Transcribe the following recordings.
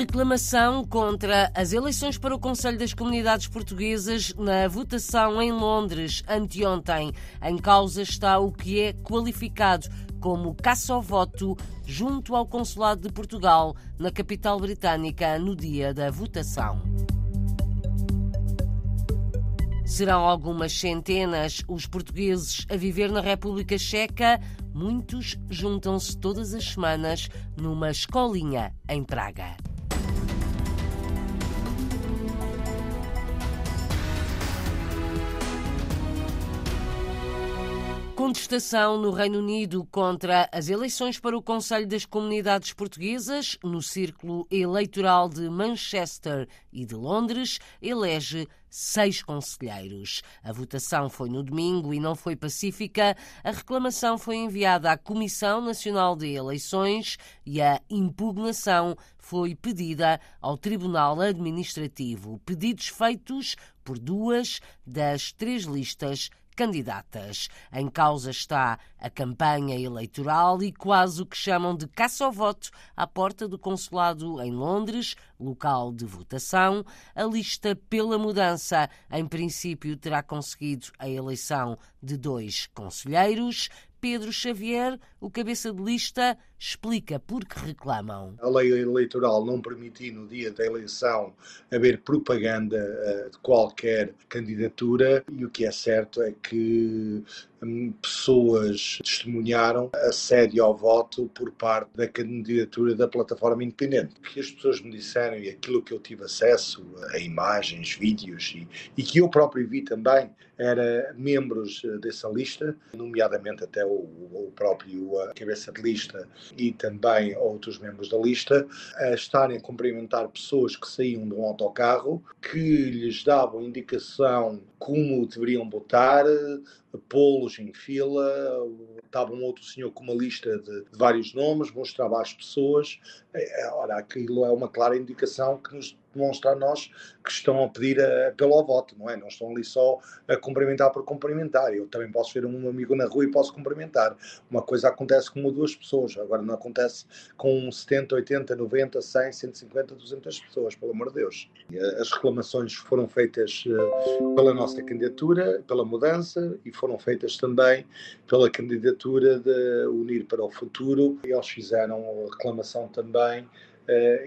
Reclamação contra as eleições para o Conselho das Comunidades Portuguesas na votação em Londres anteontem. Em causa está o que é qualificado como caça ao voto junto ao Consulado de Portugal na capital britânica no dia da votação. Serão algumas centenas os portugueses a viver na República Checa. Muitos juntam-se todas as semanas numa escolinha em Praga. Contestação no Reino Unido contra as eleições para o Conselho das Comunidades Portuguesas, no círculo eleitoral de Manchester e de Londres, elege seis conselheiros. A votação foi no domingo e não foi pacífica. A reclamação foi enviada à Comissão Nacional de Eleições e a impugnação foi pedida ao Tribunal Administrativo. Pedidos feitos por duas das três listas candidatas. Em causa está a campanha eleitoral e quase o que chamam de caça ao voto à porta do consulado em Londres, local de votação. A lista pela mudança, em princípio, terá conseguido a eleição de dois conselheiros. Pedro Xavier, o cabeça de lista, explica por que reclamam. A lei eleitoral não permitia no dia da eleição haver propaganda eh, de qualquer candidatura e o que é certo é que hum, pessoas testemunharam assédio ao voto por parte da candidatura da plataforma independente. O que as pessoas me disseram e aquilo que eu tive acesso a imagens, vídeos e, e que eu próprio vi também era membros eh, dessa lista, nomeadamente até o, o próprio cabeça de lista e também outros membros da lista, a estarem a cumprimentar pessoas que saíam de um autocarro, que lhes davam indicação como deveriam votar, pô-los em fila, estava um outro senhor com uma lista de, de vários nomes, mostrava às pessoas. É, é, ora, aquilo é uma clara indicação que nos demonstra a nós que estão a pedir a, pelo voto, não é? Não estão ali só a cumprimentar por cumprimentar. Eu também posso ver um amigo na rua e posso cumprimentar. Uma coisa acontece com uma ou duas pessoas, agora não acontece com 70, 80, 90, 100, 150, 200 pessoas, pelo amor de Deus. As reclamações foram feitas eh, pela nossa candidatura, pela mudança e foram feitas também pela candidatura de Unir para o Futuro. E eles fizeram reclamação também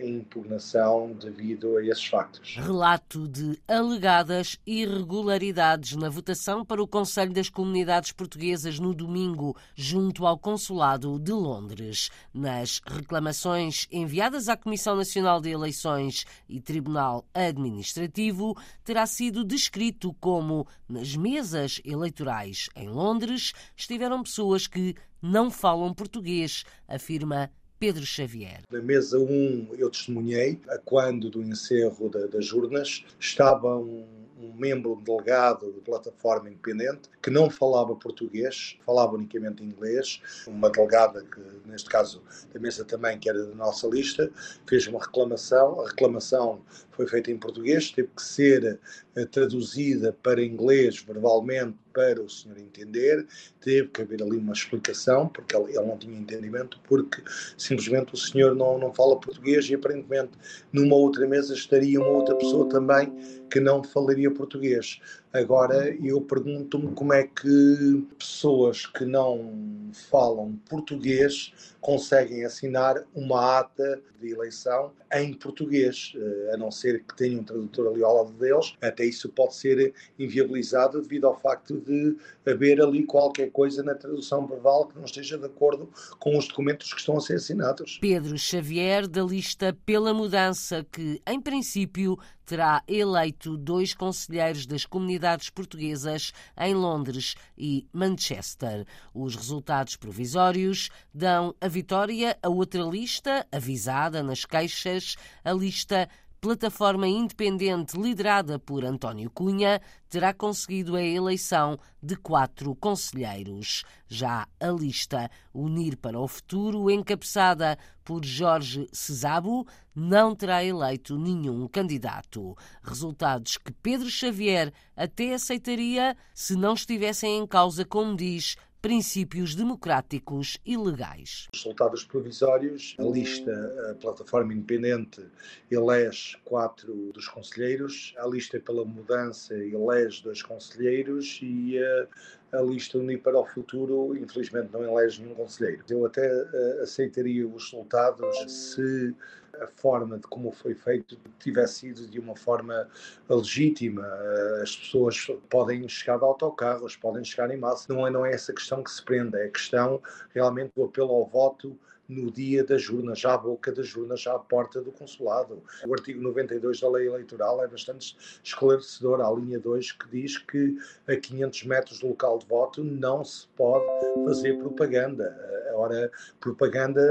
impugnação devido a esses factos. Relato de alegadas irregularidades na votação para o Conselho das Comunidades Portuguesas no domingo, junto ao Consulado de Londres. Nas reclamações enviadas à Comissão Nacional de Eleições e Tribunal Administrativo, terá sido descrito como nas mesas eleitorais em Londres estiveram pessoas que não falam português, afirma Pedro Xavier. Na mesa 1 eu testemunhei, a quando do encerro da, das urnas, estava um, um membro um delegado de plataforma independente que não falava português, falava unicamente inglês. Uma delegada, que neste caso da mesa também, que era da nossa lista, fez uma reclamação. A reclamação foi feita em português, teve que ser eh, traduzida para inglês verbalmente para o senhor entender, teve que haver ali uma explicação, porque ele, ele, não tinha entendimento, porque simplesmente o senhor não, não fala português e aparentemente numa outra mesa estaria uma outra pessoa também que não falaria português. Agora eu pergunto-me como é que pessoas que não falam português conseguem assinar uma ata de eleição em português, eh, a não ser que tenham um tradutor ali ao lado deles. Até isso pode ser inviabilizado devido ao facto de haver ali qualquer coisa na tradução verbal que não esteja de acordo com os documentos que estão a ser assinados. Pedro Xavier, da lista Pela Mudança, que em princípio terá eleito dois conselheiros das comunidades portuguesas em Londres e Manchester. Os resultados provisórios dão a vitória a outra lista, avisada nas queixas, a lista plataforma independente liderada por António Cunha terá conseguido a eleição de quatro conselheiros. Já a lista Unir para o Futuro, encabeçada por Jorge Cesabo, não terá eleito nenhum candidato. Resultados que Pedro Xavier até aceitaria se não estivessem em causa, como diz, princípios democráticos e legais. Os resultados provisórios, a lista, a plataforma independente, elege quatro dos conselheiros, a lista pela mudança elege dois conselheiros e a, a lista Unir para o Futuro, infelizmente, não elege nenhum conselheiro. Eu até uh, aceitaria os resultados se a forma de como foi feito tivesse sido de uma forma legítima. As pessoas podem chegar de autocarros, podem chegar em massa. Não é, não é essa questão que se prende, é a questão realmente do apelo ao voto no dia das urnas, já à boca das urnas, já à porta do consulado. O artigo 92 da lei eleitoral é bastante esclarecedor, à linha 2, que diz que a 500 metros do local de voto não se pode fazer propaganda. Ora, propaganda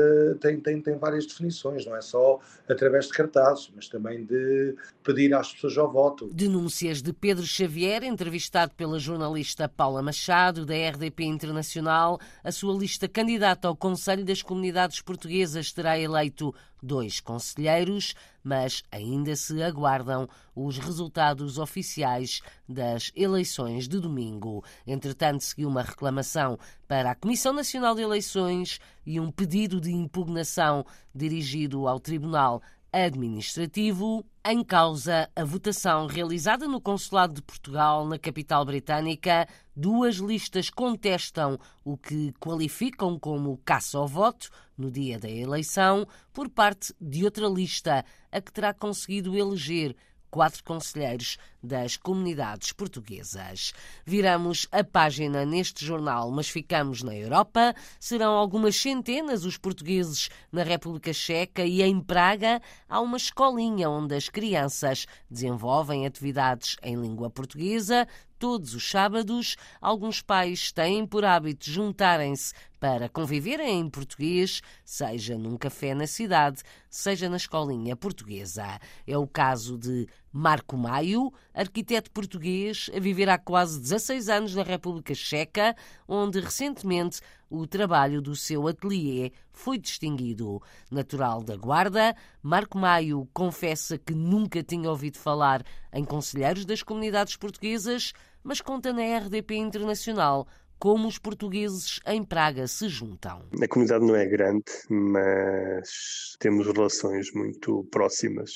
tem, tem, tem várias definições, não é só através de cartazes, mas também de pedir às pessoas ao voto. Denúncias de Pedro Xavier, entrevistado pela jornalista Paula Machado, da RDP Internacional, a sua lista candidata ao Conselho das Comunidades portuguesas terá eleito dois conselheiros, mas ainda se aguardam os resultados oficiais das eleições de domingo. Entretanto, seguiu uma reclamação para a Comissão Nacional de Eleições e um pedido de impugnação dirigido ao Tribunal administrativo em causa a votação realizada no Consulado de Portugal, na capital britânica. Duas listas contestam o que qualificam como caça ao voto no dia da eleição, por parte de outra lista, a que terá conseguido eleger quatro conselheiros das comunidades portuguesas. Viramos a página neste jornal, mas ficamos na Europa. Serão algumas centenas os portugueses na República Checa e em Praga há uma escolinha onde as crianças desenvolvem atividades em língua portuguesa, todos os sábados, alguns pais têm por hábito juntarem-se para conviverem em português, seja num café na cidade, seja na escolinha portuguesa. É o caso de Marco Maio, arquiteto português a viver há quase 16 anos na República Checa, onde recentemente o trabalho do seu ateliê foi distinguido. Natural da Guarda, Marco Maio confessa que nunca tinha ouvido falar em conselheiros das comunidades portuguesas, mas conta na RDP Internacional como os portugueses em Praga se juntam. A comunidade não é grande, mas temos relações muito próximas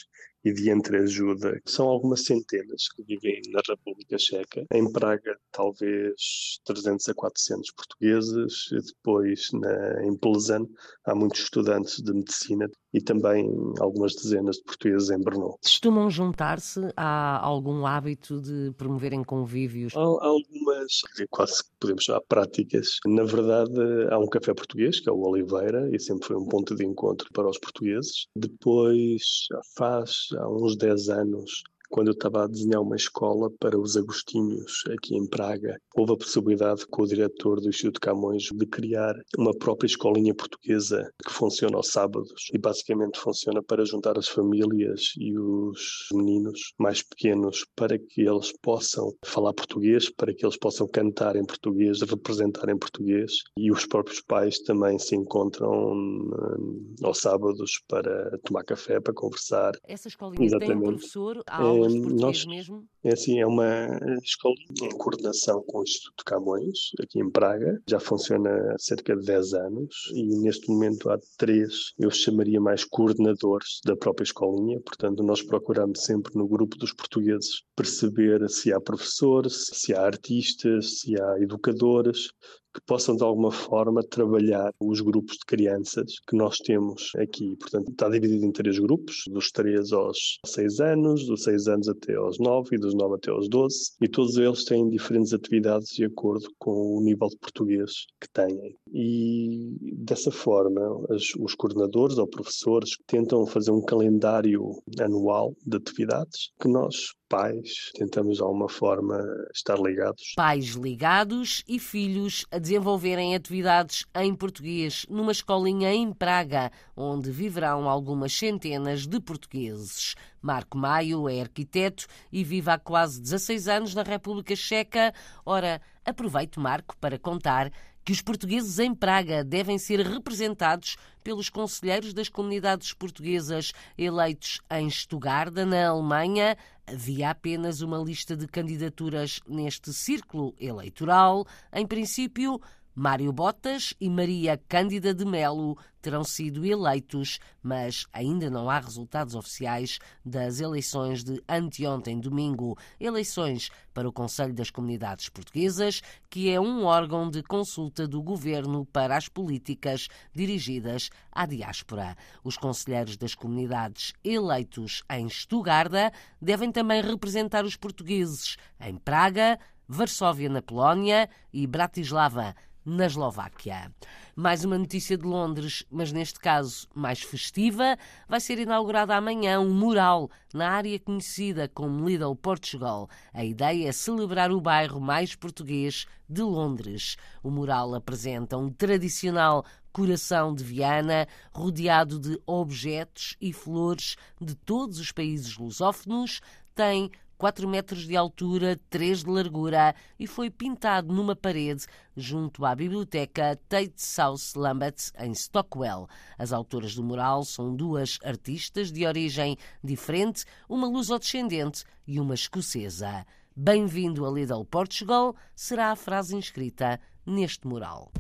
e de entreajuda. São algumas centenas que vivem na República Checa. Em Praga, talvez 300 a 400 portugueses. E depois, na, em Plzeň, há muitos estudantes de medicina e também algumas dezenas de portugueses em Brno. Costumam juntar-se? Há algum hábito de promoverem convívios? Há, há algumas, quase podemos chamar práticas. Na verdade, há um café português, que é o Oliveira, e sempre foi um ponto de encontro para os portugueses. Depois, faz há uns 10 anos, quando eu estava a desenhar uma escola para os Agostinhos aqui em Praga, houve a possibilidade com o diretor do Instituto Camões de criar uma própria escolinha portuguesa que funciona aos sábados e basicamente funciona para juntar as famílias e os meninos mais pequenos para que eles possam falar português, para que eles possam cantar em português, representar em português e os próprios pais também se encontram uh, aos sábados para tomar café, para conversar. Essa escolinha Exatamente. tem um professor? Há aulas português nós, mesmo? É assim, é uma escola em coordenação com o Instituto Camões, aqui em Praga. Já funciona há cerca de 10 anos e neste momento há três, eu chamaria mais coordenadores da própria escolinha. Portanto, nós procuramos sempre no grupo dos portugueses perceber se há professores, se há artistas, se há educadores, que possam de alguma forma trabalhar os grupos de crianças que nós temos aqui. Portanto, está dividido em três grupos, dos 3 aos 6 anos, dos 6 anos até aos 9 e dos 9 até aos 12, e todos eles têm diferentes atividades de acordo com o nível de português que têm. E dessa forma, os, os coordenadores ou professores tentam fazer um calendário anual de atividades que nós pais, tentamos de alguma forma estar ligados. Pais ligados e filhos a desenvolverem atividades em português numa escolinha em Praga, onde viverão algumas centenas de portugueses. Marco Maio é arquiteto e vive há quase 16 anos na República Checa. Ora, aproveito, Marco, para contar que os portugueses em Praga devem ser representados pelos conselheiros das comunidades portuguesas eleitos em Stuttgart, na Alemanha. Havia apenas uma lista de candidaturas neste círculo eleitoral. Em princípio, Mário Botas e Maria Cândida de Melo terão sido eleitos, mas ainda não há resultados oficiais das eleições de anteontem, domingo. Eleições para o Conselho das Comunidades Portuguesas, que é um órgão de consulta do governo para as políticas dirigidas à diáspora. Os conselheiros das comunidades eleitos em Estugarda devem também representar os portugueses em Praga, Varsóvia, na Polónia e Bratislava, na Eslováquia. Mais uma notícia de Londres, mas neste caso mais festiva, vai ser inaugurado amanhã um mural na área conhecida como Lidl Portugal. A ideia é celebrar o bairro mais português de Londres. O mural apresenta um tradicional coração de Viana, rodeado de objetos e flores de todos os países lusófonos, tem 4 metros de altura, 3 de largura e foi pintado numa parede junto à biblioteca Tate South Lambeth, em Stockwell. As autoras do mural são duas artistas de origem diferente, uma luso-descendente e uma escocesa. Bem-vindo a Lidl Portugal será a frase inscrita neste mural.